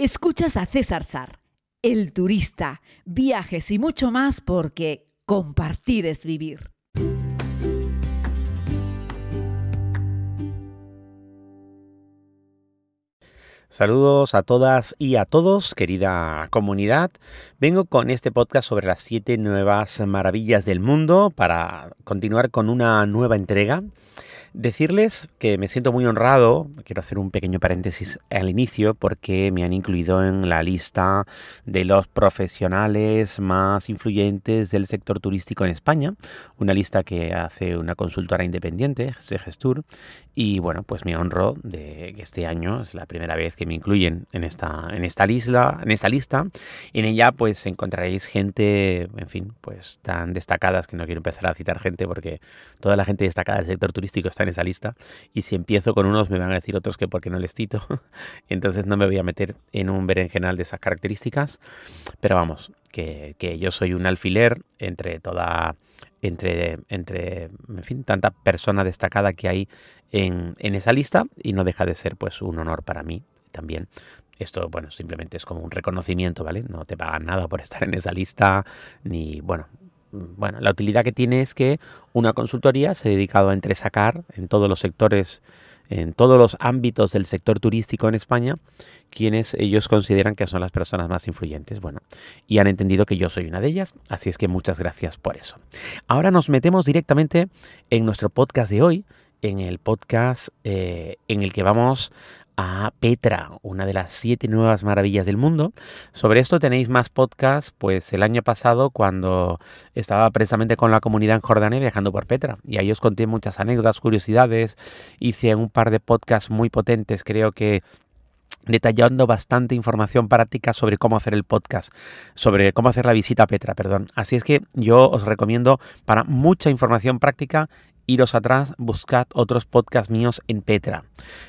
Escuchas a César Sar, el turista, viajes y mucho más porque compartir es vivir. Saludos a todas y a todos, querida comunidad. Vengo con este podcast sobre las siete nuevas maravillas del mundo para continuar con una nueva entrega Decirles que me siento muy honrado, quiero hacer un pequeño paréntesis al inicio, porque me han incluido en la lista de los profesionales más influyentes del sector turístico en España, una lista que hace una consultora independiente, Segestur, y bueno, pues me honro de que este año es la primera vez que me incluyen en esta, en esta, lista, en esta lista. En ella pues encontraréis gente, en fin, pues tan destacadas que no quiero empezar a citar gente porque toda la gente destacada del sector turístico en esa lista. Y si empiezo con unos, me van a decir otros que porque no les cito. Entonces no me voy a meter en un berenjenal de esas características. Pero vamos, que, yo soy un alfiler entre toda. Entre, entre, en fin, tanta persona destacada que hay en, en esa lista y no deja de ser pues un honor para mí también esto, bueno, simplemente es como un reconocimiento, ¿vale? No te pagan nada por estar en esa lista, ni, bueno, bueno, la utilidad que tiene es que una consultoría se ha dedicado a entresacar en todos los sectores, en todos los ámbitos del sector turístico en España, quienes ellos consideran que son las personas más influyentes. Bueno, y han entendido que yo soy una de ellas, así es que muchas gracias por eso. Ahora nos metemos directamente en nuestro podcast de hoy, en el podcast eh, en el que vamos a Petra, una de las siete nuevas maravillas del mundo. Sobre esto tenéis más podcasts, pues el año pasado cuando estaba precisamente con la comunidad en Jordania viajando por Petra. Y ahí os conté muchas anécdotas, curiosidades, hice un par de podcasts muy potentes, creo que detallando bastante información práctica sobre cómo hacer el podcast, sobre cómo hacer la visita a Petra, perdón. Así es que yo os recomiendo para mucha información práctica iros atrás, buscad otros podcasts míos en Petra.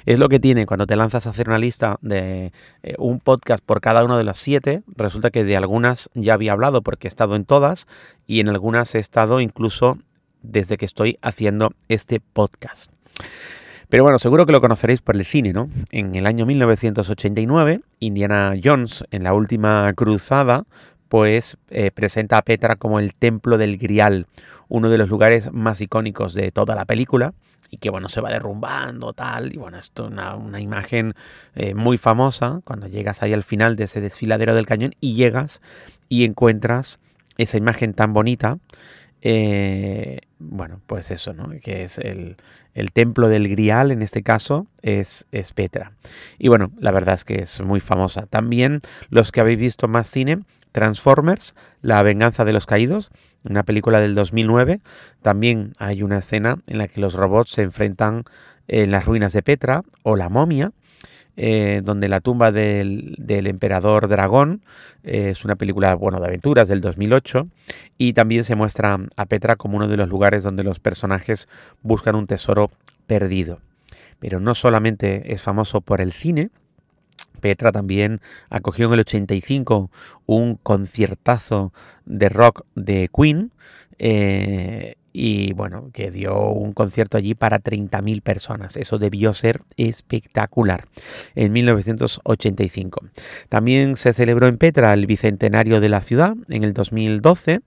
Es lo que tiene cuando te lanzas a hacer una lista de eh, un podcast por cada uno de los siete. Resulta que de algunas ya había hablado porque he estado en todas y en algunas he estado incluso desde que estoy haciendo este podcast. Pero bueno, seguro que lo conoceréis por el cine, ¿no? En el año 1989, Indiana Jones, en la última cruzada, pues eh, presenta a Petra como el templo del Grial, uno de los lugares más icónicos de toda la película y que bueno, se va derrumbando tal, y bueno, esto es una, imagen eh, muy famosa cuando llegas ahí al final de ese desfiladero del cañón y llegas y encuentras esa imagen tan bonita, eh, bueno, pues eso, ¿no? Que es el, templo del Grial, en este caso, es, es Petra. Y bueno, la verdad es que es muy famosa. También los que habéis visto más cine, Transformers, La venganza de los caídos, una película del 2009. También hay una escena en la que los robots se enfrentan en las ruinas de Petra o la momia. Eh, donde la tumba del, emperador dragón eh, es una película bueno, de aventuras del 2008 y también se muestra a Petra como uno de los lugares donde los personajes buscan un tesoro perdido. Pero no solamente es famoso por el cine, Petra también acogió en el 85 un conciertazo de rock de Queen. Eh, y bueno, que dio un concierto allí para 30.000 personas. Eso debió ser espectacular en 1985. También se celebró en Petra el bicentenario de la ciudad en el 2012,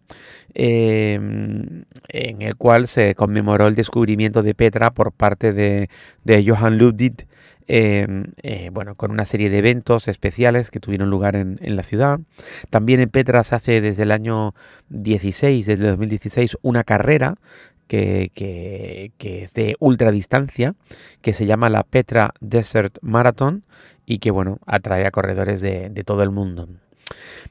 em, en el cual se conmemoró el descubrimiento de Petra por parte de, de Johann Ludwig Em, eh, bueno, con una serie de eventos especiales que tuvieron lugar en, la ciudad. También en Petra se hace desde el año 16, desde 2016, una carrera que, es de ultradistancia, que se llama la Petra Desert Marathon y que, bueno, atrae a corredores de, de todo el mundo.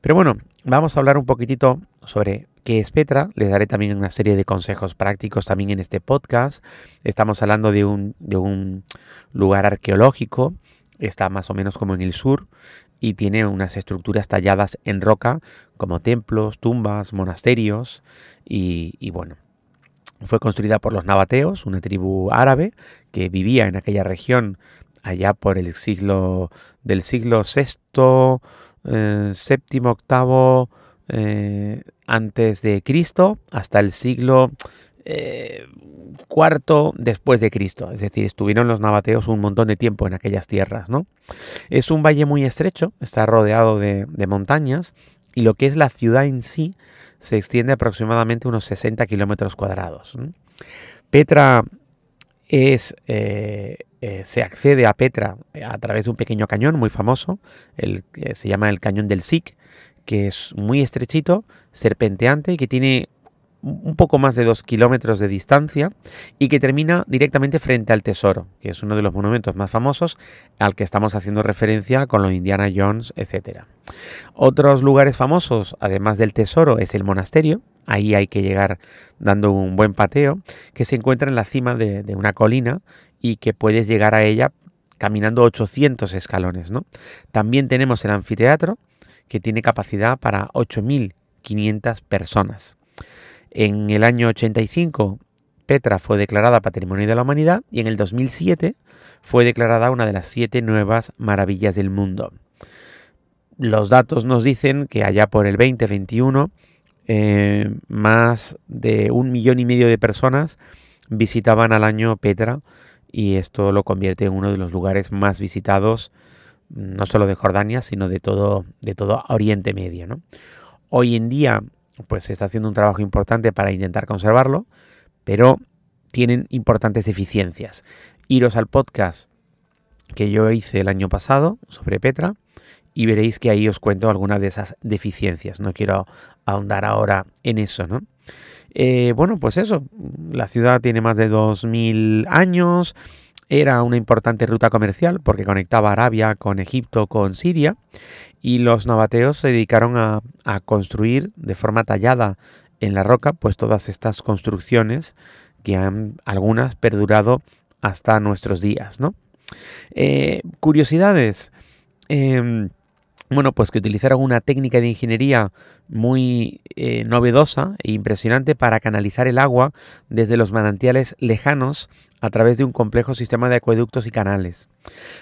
Pero bueno, vamos a hablar un poquitito sobre qué es Petra. Les daré también una serie de consejos prácticos también en este podcast. Estamos hablando de un, de un lugar arqueológico. Está más o menos como en el sur y tiene unas estructuras talladas en roca como templos, tumbas, monasterios y, y bueno, fue construida por los nabateos, una tribu árabe que vivía en aquella región allá por el siglo del siglo VI, eh, séptimo, octavo eh, antes de Cristo hasta el siglo eh, cuarto después de Cristo, es decir, estuvieron los nabateos un montón de tiempo en aquellas tierras, ¿no? Es un valle muy estrecho, está rodeado de, montañas y lo que es la ciudad en sí se extiende aproximadamente unos 60 kilómetros cuadrados. Petra es, eh, eh, se accede a Petra a través de un pequeño cañón muy famoso, el, se llama el cañón del Sic, que es muy estrechito, serpenteante y que tiene un poco más de dos kilómetros de distancia y que termina directamente frente al Tesoro, que es uno de los monumentos más famosos al que estamos haciendo referencia con los Indiana Jones, etc. Otros lugares famosos, además del Tesoro, es el monasterio, ahí hay que llegar dando un buen pateo, que se encuentra en la cima de, de una colina y que puedes llegar a ella caminando 800 escalones. ¿no? También tenemos el anfiteatro, que tiene capacidad para 8.500 personas. En el año 85, Petra fue declarada Patrimonio de la Humanidad y en el 2007 fue declarada una de las siete nuevas maravillas del mundo. Los datos nos dicen que allá por el 2021 eh, más de un millón y medio de personas visitaban al año Petra y esto lo convierte en uno de los lugares más visitados no solo de Jordania sino de todo de todo Oriente Medio. Hoy en día pues se está haciendo un trabajo importante para intentar conservarlo, pero tienen importantes deficiencias. Iros al podcast que yo hice el año pasado sobre Petra y veréis que ahí os cuento algunas de esas deficiencias. No quiero ahondar ahora en eso, ¿no? Eh, bueno, pues eso, la ciudad tiene más de 2.000 años, era una importante ruta comercial porque conectaba Arabia con Egipto, con Siria, y los nabateos se dedicaron a, construir de forma tallada en la roca, pues todas estas construcciones que han algunas perdurado hasta nuestros días, ¿no? Eh, curiosidades. Em, bueno, pues que utilizaron una técnica de ingeniería muy eh, novedosa e impresionante para canalizar el agua desde los manantiales lejanos a través de un complejo sistema de acueductos y canales.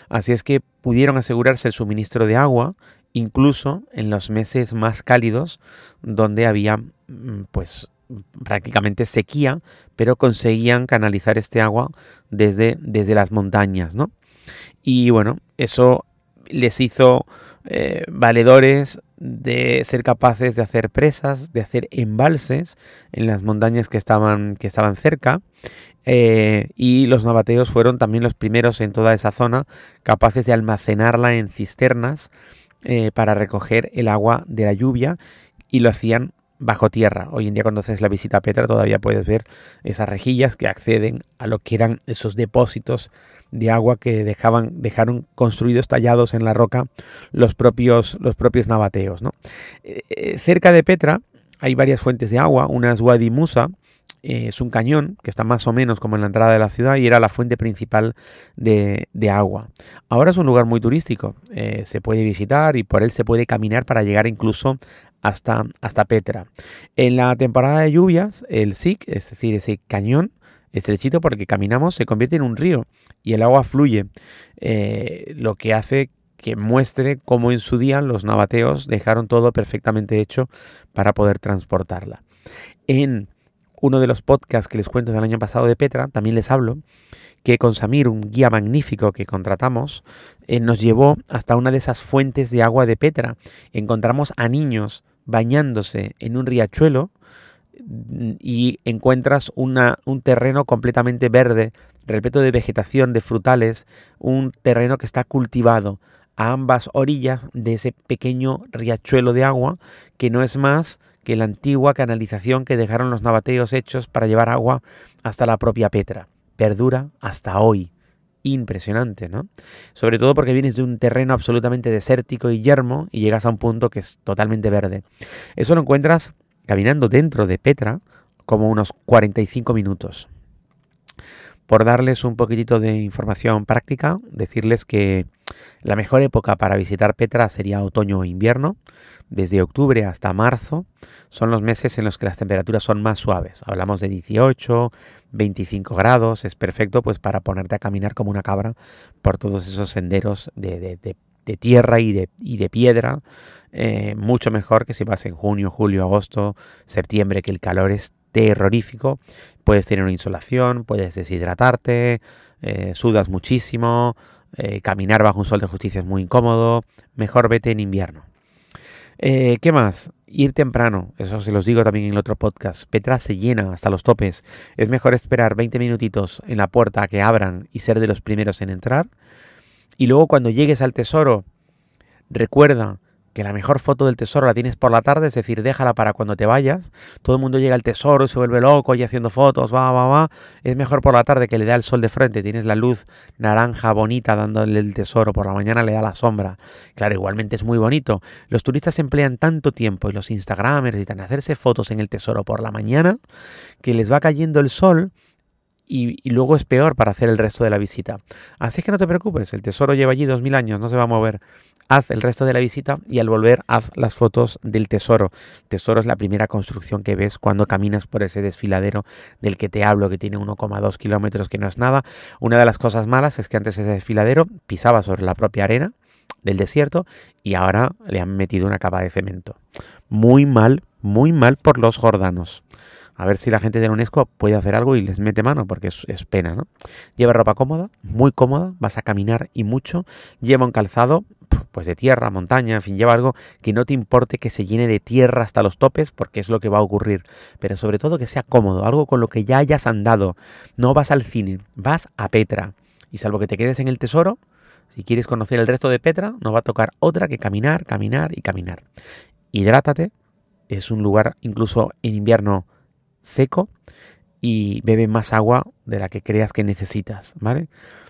Así es que pudieron asegurarse el suministro de agua incluso en los meses más cálidos donde había mm, pues prácticamente sequía, pero conseguían canalizar este agua desde, desde las montañas, ¿no? Y bueno, eso les hizo eh, valedores de ser capaces de hacer presas, de hacer embalses en las montañas que estaban, que estaban cerca. Eh, y los nabateos fueron también los primeros en toda esa zona capaces de almacenarla en cisternas eh, para recoger el agua de la lluvia y lo hacían bajo tierra. Hoy en día cuando haces la visita a Petra todavía puedes ver esas rejillas que acceden a lo que eran esos depósitos de agua que dejaban, dejaron construidos, tallados en la roca los propios, los propios nabateos. ¿no? Eh, cerca de Petra hay varias fuentes de agua, una es Wadi Musa, eh, es un cañón que está más o menos como en la entrada de la ciudad y era la fuente principal de, agua. Ahora es un lugar muy turístico, se puede visitar y por él se puede caminar para llegar incluso hasta, hasta Petra. En la temporada de lluvias, el SIC, es decir, ese cañón estrechito porque caminamos, se convierte en un río y el agua fluye, eh, lo que hace que muestre cómo en su día los nabateos dejaron todo perfectamente hecho para poder transportarla. En uno de los podcasts que les cuento del año pasado de Petra, también les hablo que con Samir, un guía magnífico que contratamos, eh, nos llevó hasta una de esas fuentes de agua de Petra. Encontramos a niños bañándose en un riachuelo mm, y encuentras una, un terreno completamente verde, repleto de vegetación, de frutales, un terreno que está cultivado a ambas orillas de ese pequeño riachuelo de agua que no es más que la antigua canalización que dejaron los nabateos hechos para llevar agua hasta la propia Petra. Perdura hasta hoy. Impresionante, ¿no? Sobre todo porque vienes de un terreno absolutamente desértico y yermo y llegas a un punto que es totalmente verde. Eso lo encuentras caminando dentro de Petra como unos 45 minutos. Por darles un poquitito de información práctica, decirles que la mejor época para visitar Petra sería otoño o invierno. Desde octubre hasta marzo son los meses en los que las temperaturas son más suaves. Hablamos de 18, 25 grados. Es perfecto pues para ponerte a caminar como una cabra por todos esos senderos de, tierra y de, piedra. Eh, mucho mejor que si vas en junio, julio, agosto, septiembre, que el calor es terrorífico. Puedes tener una insolación, puedes deshidratarte, eh, sudas muchísimo, eh, caminar bajo un sol de justicia es muy incómodo. Mejor vete en invierno. Eh, ¿Qué más? Ir temprano, eso se los digo también en el otro podcast. Petra se llena hasta los topes. Es mejor esperar 20 minutitos en la puerta a que abran y ser de los primeros en entrar. Y luego cuando llegues al tesoro, recuerda que la mejor foto del tesoro la tienes por la tarde, es decir, déjala para cuando te vayas. Todo el mundo llega al tesoro y se vuelve loco y haciendo fotos, va, va, va. Es mejor por la tarde que le da el sol de frente, tienes la luz naranja bonita dándole el tesoro, por la mañana le da la sombra. Claro, igualmente es muy bonito. Los turistas emplean tanto tiempo y los instagramers y tan hacerse fotos en el tesoro por la mañana que les va cayendo el sol y, luego es peor para hacer el resto de la visita. Así que no te preocupes, el tesoro lleva allí dos mil años, no se va a mover. Haz el resto de la visita y al volver haz las fotos del tesoro. Tesoro es la primera construcción que ves cuando caminas por ese desfiladero del que te hablo, que tiene 1,2 kilómetros, que no es nada. Una de las cosas malas es que antes ese desfiladero pisaba sobre la propia arena del desierto y ahora le han metido una capa de cemento. Muy mal, muy mal por los jordanos. A ver si la gente de la UNESCO puede hacer algo y les mete mano, porque es, pena, ¿no? Lleva ropa cómoda, muy cómoda, vas a caminar y mucho. Lleva un calzado, pues de tierra, montaña, en fin, lleva algo que no te importe que se llene de tierra hasta los topes, porque es lo que va a ocurrir. Pero sobre todo que sea cómodo, algo con lo que ya hayas andado. No vas al cine, vas a Petra. Y salvo que te quedes en el tesoro, si quieres conocer el resto de Petra, no va a tocar otra que caminar, caminar y caminar. Hidrátate. Es un lugar incluso en invierno seco y bebe más agua de la que creas que necesitas, ¿vale?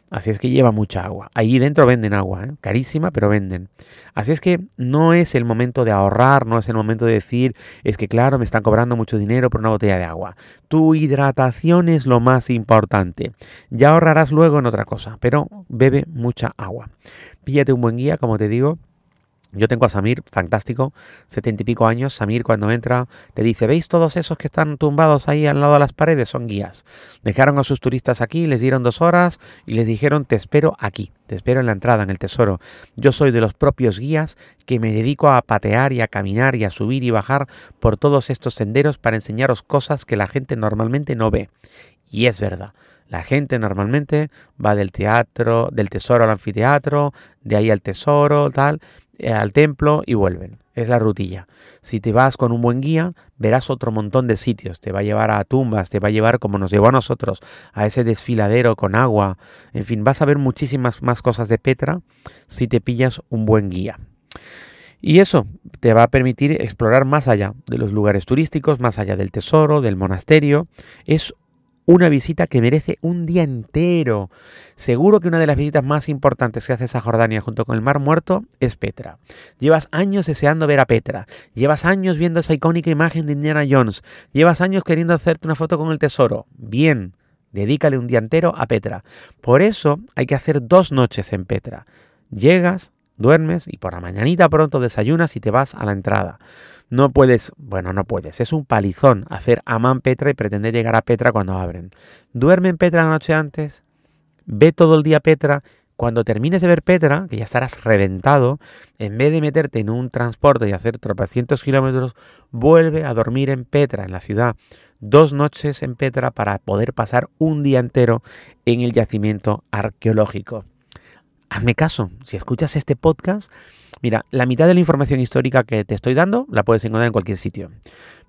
Así es que lleva mucha agua. Ahí dentro venden agua, ¿eh? carísima, pero venden. Así es que no es el momento de ahorrar, no es el momento de decir, es que claro, me están cobrando mucho dinero por una botella de agua. Tu hidratación es lo más importante. Ya ahorrarás luego en otra cosa, pero bebe mucha agua. Píllate un buen guía, como te digo, yo tengo a Samir, fantástico, setenta y pico años. Samir cuando entra te dice, ¿veis todos esos que están tumbados ahí al lado de las paredes? Son guías. Dejaron a sus turistas aquí, les dieron dos horas y les dijeron, te espero aquí, te espero en la entrada, en el tesoro. Yo soy de los propios guías que me dedico a patear y a caminar y a subir y bajar por todos estos senderos para enseñaros cosas que la gente normalmente no ve. Y es verdad. La gente normalmente va del teatro, del tesoro al anfiteatro, de ahí al tesoro, tal, al templo y vuelven. Es la rutilla. Si te vas con un buen guía, verás otro montón de sitios. Te va a llevar a tumbas, te va a llevar como nos llevó a nosotros, a ese desfiladero con agua. En fin, vas a ver muchísimas más cosas de Petra si te pillas un buen guía. Y eso te va a permitir explorar más allá de los lugares turísticos, más allá del tesoro, del monasterio. Es una visita que merece un día entero. Seguro que una de las visitas más importantes que haces a Jordania junto con el Mar Muerto es Petra. Llevas años deseando ver a Petra. Llevas años viendo esa icónica imagen de Indiana Jones. Llevas años queriendo hacerte una foto con el tesoro. Bien, dedícale un día entero a Petra. Por eso hay que hacer dos noches en Petra. Llegas, duermes y por la mañanita pronto desayunas y te vas a la entrada. No puedes, bueno, no puedes, es un palizón hacer Amán Petra y pretender llegar a Petra cuando abren. Duerme en Petra la noche antes, ve todo el día Petra. Cuando termines de ver Petra, que ya estarás reventado, en vez de meterte en un transporte y hacer tropecientos kilómetros, vuelve a dormir en Petra, en la ciudad. Dos noches en Petra para poder pasar un día entero en el yacimiento arqueológico. Hazme caso, si escuchas este podcast, Mira, la mitad de la información histórica que te estoy dando la puedes encontrar en cualquier sitio.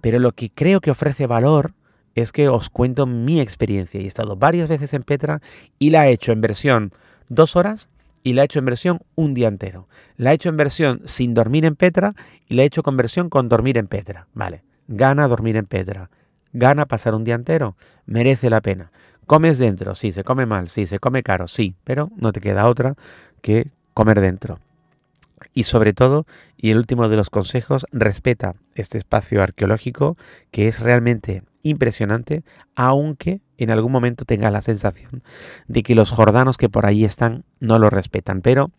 Pero lo que creo que ofrece valor es que os cuento mi experiencia. He estado varias veces en Petra y la he hecho en versión dos horas y la he hecho en versión un día entero. La he hecho en versión sin dormir en Petra y la he hecho con versión con dormir en Petra. Vale, gana dormir en Petra. Gana pasar un día entero. Merece la pena. Comes dentro, sí, se come mal, sí, se come caro, sí, pero no te queda otra que comer dentro. Y sobre todo, y el último de los consejos, respeta este espacio arqueológico que es realmente impresionante, aunque en algún momento tenga la sensación de que los jordanos que por ahí están no lo respetan. Pero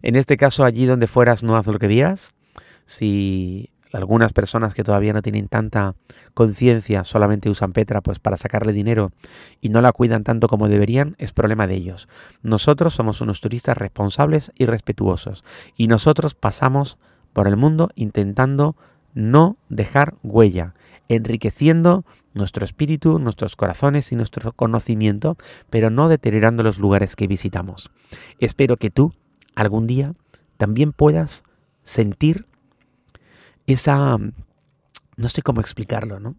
en este caso, allí donde fueras, no haz lo que vieras. Si algunas personas que todavía no tienen tanta conciencia solamente usan Petra pues para sacarle dinero y no la cuidan tanto como deberían, es problema de ellos. Nosotros somos unos turistas responsables y respetuosos y nosotros pasamos por el mundo intentando no dejar huella enriqueciendo nuestro espíritu, nuestros corazones y nuestro conocimiento, pero no deteriorando los lugares que visitamos. Espero que tú algún día también puedas sentir esa, no sé cómo explicarlo, ¿no?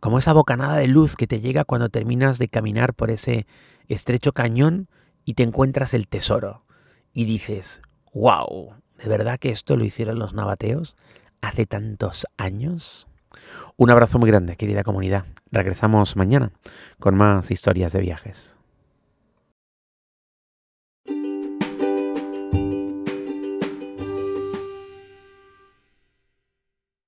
Como esa bocanada de luz que te llega cuando terminas de caminar por ese estrecho cañón y te encuentras el tesoro y dices, wow, ¿de verdad que esto lo hicieron los nabateos hace tantos años? Un abrazo muy grande, querida comunidad. Regresamos mañana con más historias de viajes.